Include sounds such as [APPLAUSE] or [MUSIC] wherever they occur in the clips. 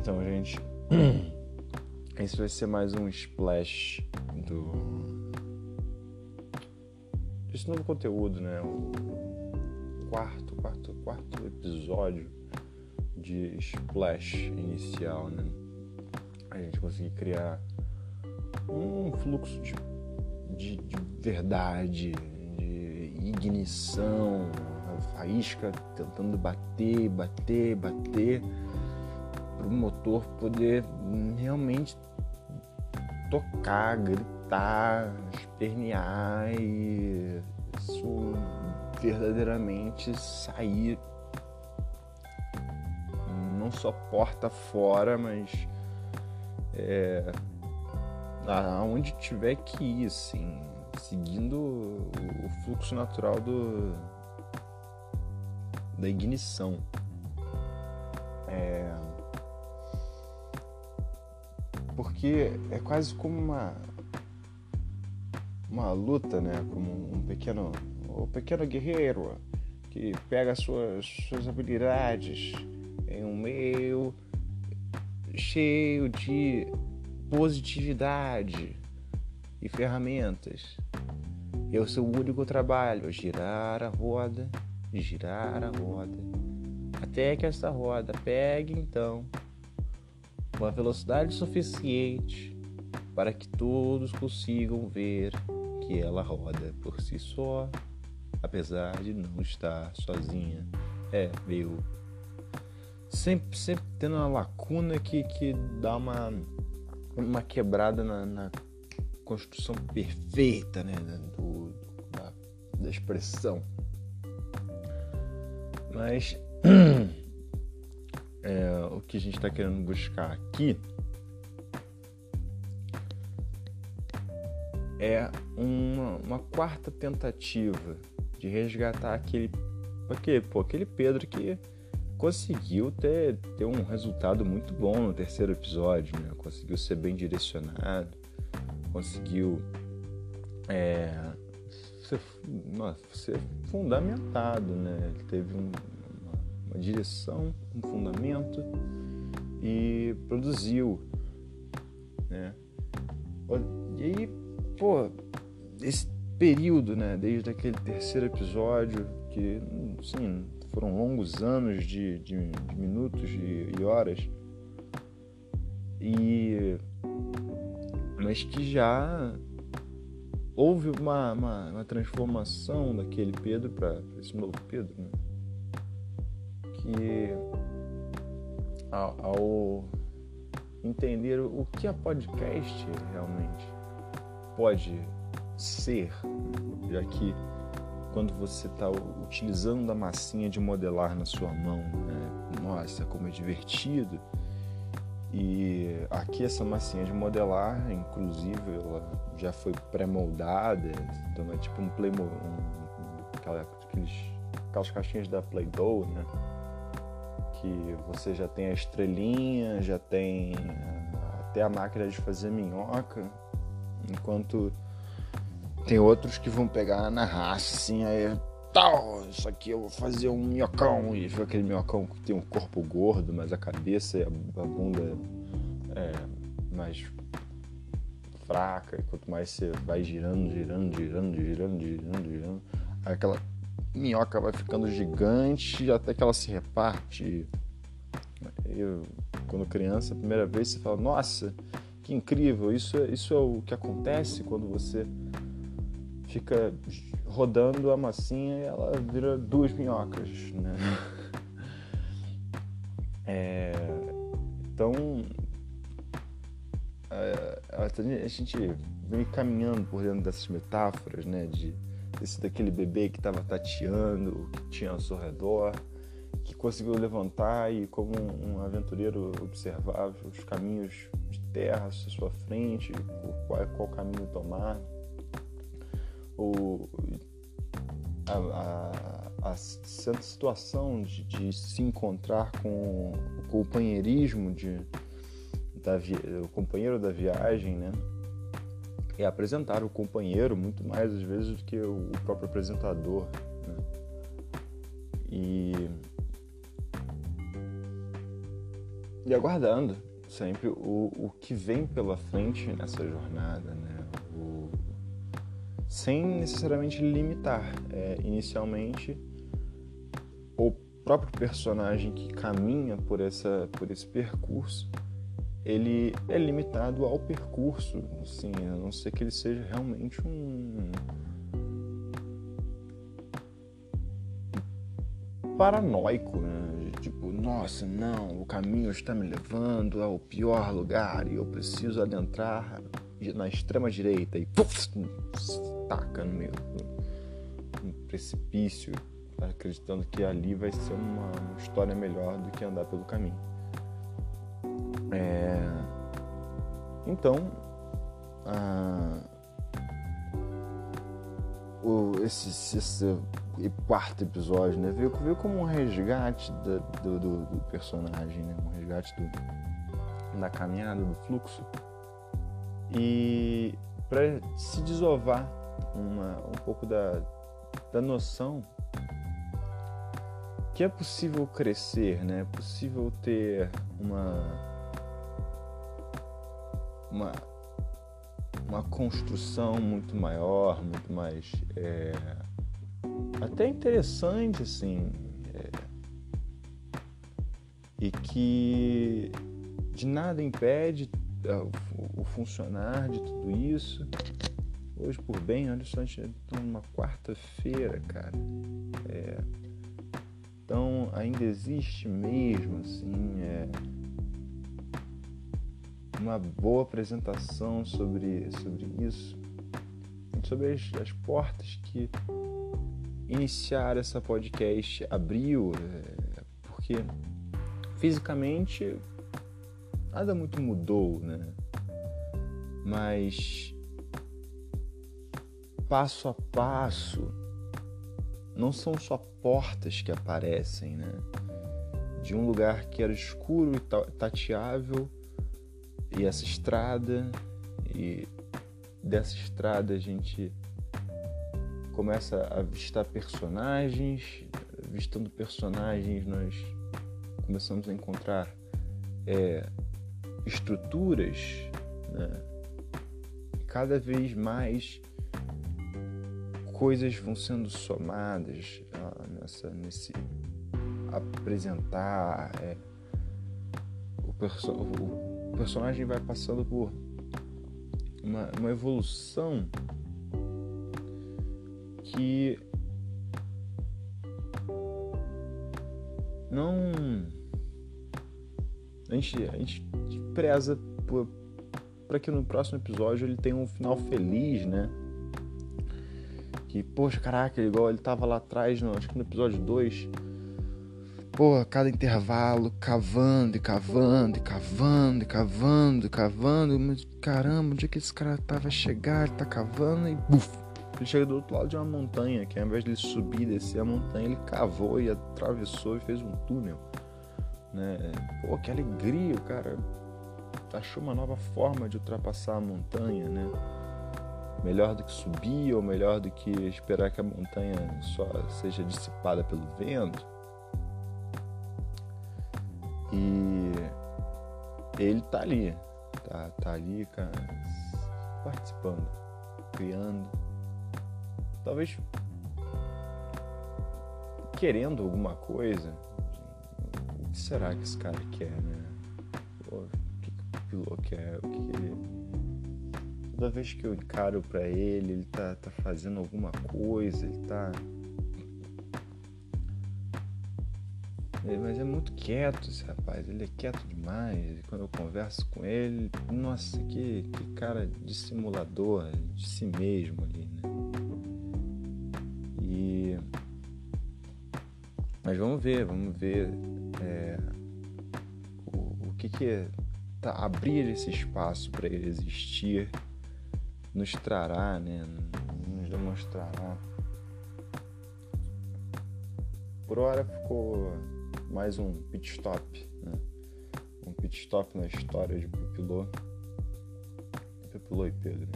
Então, gente, [CLEARS THROAT] esse vai ser mais um splash do desse novo conteúdo, né? O quarto, quarto, quarto episódio de splash inicial, né? A gente conseguir criar um fluxo de, de, de verdade, de ignição, a faísca tentando bater, bater, bater para o motor poder realmente tocar, gritar, espernear e isso verdadeiramente sair não só porta fora, mas é, aonde tiver que ir, assim, seguindo o fluxo natural do, da ignição. É, porque é quase como uma uma luta, né? Como um pequeno um pequeno guerreiro que pega suas suas habilidades em um meio cheio de positividade e ferramentas. E o seu único trabalho é girar a roda, girar a roda, até que essa roda pegue então uma velocidade suficiente para que todos consigam ver que ela roda por si só, apesar de não estar sozinha. É meio. Sempre, sempre tendo uma lacuna que, que dá uma, uma quebrada na, na construção perfeita né, do, da, da expressão. Mas [CLEARS THROAT] é, o que a gente está querendo buscar aqui é uma, uma, quarta tentativa de resgatar aquele, aquele, pô, aquele Pedro que conseguiu ter, ter um resultado muito bom no terceiro episódio, né? conseguiu ser bem direcionado, conseguiu é, ser, nossa, ser fundamentado, né? Ele teve um, uma direção, um fundamento e produziu, né? E aí, pô, esse período, né, desde aquele terceiro episódio, que, sim, foram longos anos de, de, de minutos e, e horas, e mas que já houve uma, uma, uma transformação daquele Pedro para esse novo Pedro, né? Que ao, ao entender o que a podcast realmente pode ser, já que quando você está utilizando a massinha de modelar na sua mão, né? nossa, como é divertido. E aqui essa massinha de modelar, inclusive, ela já foi pré-moldada, então é tipo um Playmo, um, aquela, aqueles, aquelas caixinhas da Play-Doh, né? Que você já tem a estrelinha, já tem eh, até a máquina de fazer minhoca, enquanto tem outros que vão pegar na raça, assim, aí tal, isso aqui eu vou fazer um minhocão, e viu aquele minhocão que tem um corpo gordo, mas a cabeça e a bunda é mais fraca, e quanto mais você vai girando, girando, girando, girando, girando, girando, aquela minhoca vai ficando gigante até que ela se reparte. Eu, quando criança, a primeira vez você fala, nossa, que incrível, isso, é, isso é o que acontece quando você fica rodando a massinha e ela vira duas minhocas, né? [LAUGHS] É, então, é, a gente vem caminhando por dentro dessas metáforas, né? De, esse daquele bebê que estava tateando, que tinha ao seu redor, que conseguiu levantar e como um aventureiro observava os caminhos de terra à sua frente, qual, qual caminho tomar, ou a, a, a certa situação de, de, se encontrar com o companheirismo de, da, o companheiro da viagem, né? É apresentar o companheiro muito mais às vezes do que o próprio apresentador. Né? E e aguardando sempre o, o que vem pela frente nessa jornada, né? O, sem necessariamente limitar. É, inicialmente, o próprio personagem que caminha por, essa, por esse percurso, ele é limitado ao percurso, assim, a não ser que ele seja realmente um paranoico, né? Tipo, nossa, não, o caminho está me levando ao pior lugar e eu preciso adentrar na extrema direita e puff, taca no meio um precipício, acreditando que ali vai ser uma história melhor do que andar pelo caminho. É... Então, a... o, esse, esse quarto episódio, né? Veio, veio como um resgate do, do, do, personagem, né? Um resgate do, da caminhada, do fluxo. E para se desovar uma, um pouco da, da noção que é possível crescer, né? É possível ter uma uma uma construção muito maior, muito mais é, até interessante, assim, é, e que de nada impede é, o, funcionar de tudo isso. Hoje, por bem, olha só, a gente está numa quarta-feira, cara. É, então, ainda existe mesmo, assim, é, uma boa apresentação sobre, sobre isso, sobre as, as portas que iniciar essa podcast abriu, é, porque fisicamente nada muito mudou, né? Mas passo a passo não são só portas que aparecem, né? De um lugar que era escuro e tateável e essa estrada e dessa estrada a gente começa a avistar personagens, avistando personagens nós começamos a encontrar é, estruturas, né? cada vez mais coisas vão sendo somadas ah, nessa, nesse apresentar. É, o, perso o, personagem vai passando por uma, uma evolução que não a gente, a gente preza para que no próximo episódio ele tenha um final feliz, né? Que, poxa, caraca, igual ele tava lá atrás, no, acho que no episódio 2. Pô, cada intervalo, cavando e cavando e cavando e cavando e cavando. Mas caramba, onde é que esse cara tava a chegar? Ele tá cavando e buf, ele chega do outro lado de uma montanha, que ao invés de ele subir e descer a montanha, ele cavou e atravessou e fez um túnel. Né? Pô, que alegria, o cara achou uma nova forma de ultrapassar a montanha, né? Melhor do que subir ou melhor do que esperar que a montanha só seja dissipada pelo vento. E ele tá ali, tá, tá ali, cara, participando, criando talvez querendo alguma coisa. O que será que esse cara quer, né? Pô, o que, que o piloto quer? O que, que ele. Toda vez que eu encaro para ele, ele tá, tá fazendo alguma coisa, ele tá. Mas é muito quieto esse rapaz, ele é quieto demais. E quando eu converso com ele, nossa, que, que cara dissimulador de si mesmo ali, né? Mas vamos ver, vamos ver é, o, o, que, que é tá, abrir esse espaço para ele existir nos trará, né? Nos demonstrará. Por hora ficou mais um pit stop, né? Um pit stop na história de Pupilô. Pupilô e Pedro.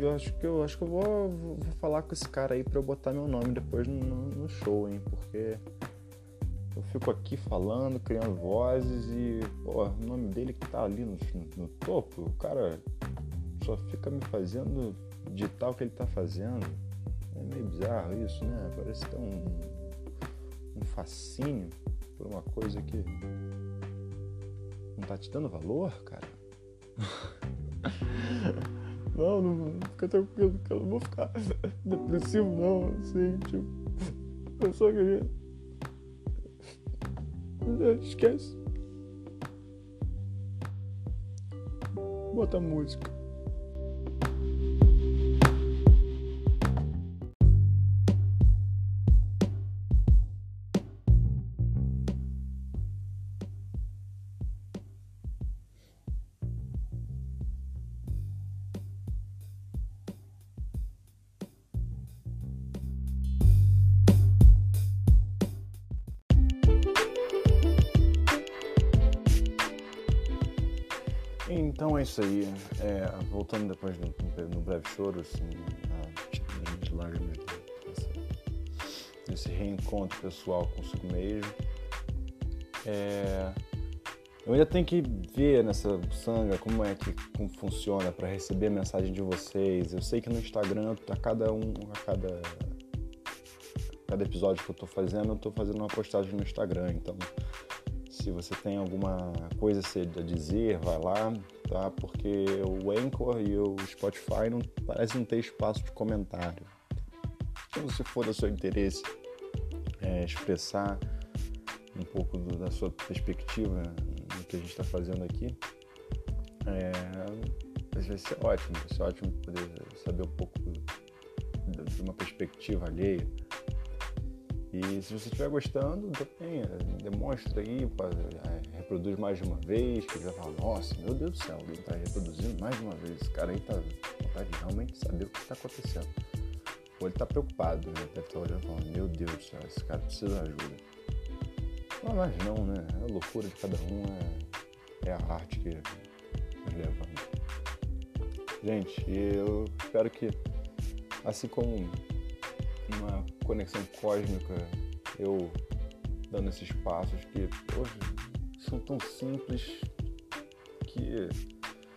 Eu acho que eu acho que eu vou, vou falar com esse cara aí pra eu botar meu nome depois no, no show, hein? Porque Eu fico aqui falando, criando vozes e, pô, o nome dele que tá ali no, no topo, o cara só fica me fazendo digitar o que ele tá fazendo. É meio bizarro isso, né? Parece que é um, um fascínio por uma coisa que não tá te dando valor, cara. [LAUGHS] não, não fica tranquilo que eu não vou ficar [LAUGHS] depressivo não, assim, tipo, [LAUGHS] eu só queria. Esquece. Bota música. Então é isso aí. É, voltando depois no, no, breve choro, assim, a, lágrimas desse reencontro pessoal consigo mesmo. É, eu ainda tenho que ver nessa sanga como é que como funciona para receber a mensagem de vocês. Eu sei que no Instagram, a cada um, a cada, cada episódio que eu tô fazendo, eu tô fazendo uma postagem no Instagram. Então, se você tem alguma coisa a dizer, vai lá, tá? Porque o Anchor e o Spotify não parecem não ter espaço de comentário. Então, se for do seu interesse é, expressar um pouco do, da sua perspectiva no que a gente está fazendo aqui, é, vai ser ótimo, vai ser ótimo poder saber um pouco de uma perspectiva alheia e se você estiver gostando, também demonstra aí, é, reproduz mais de uma vez, que já fala, nossa, meu Deus do céu, alguém está reproduzindo mais de uma vez. Esse cara aí tá vontade de realmente saber o que está acontecendo. Ou ele está preocupado, né? Deve estar tá olhando e falando, meu Deus do céu, esse cara precisa de ajuda. Não, mas não, né? A loucura de cada um é, é a arte que nos levanta. Gente, eu espero que, assim como uma conexão cósmica, eu dando esses passos que hoje são tão simples que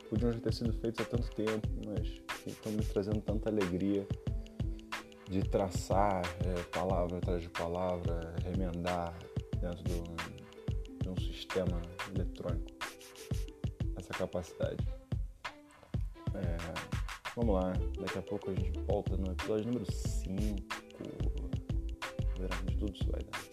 podiam já ter sido feitos há tanto tempo, mas estão me trazendo tanta alegria de traçar é, palavra atrás de palavra, remendar dentro do, de um sistema eletrônico essa capacidade. É, vamos lá, daqui a pouco a gente volta no episódio número 5 verão de tudo isso vai dar.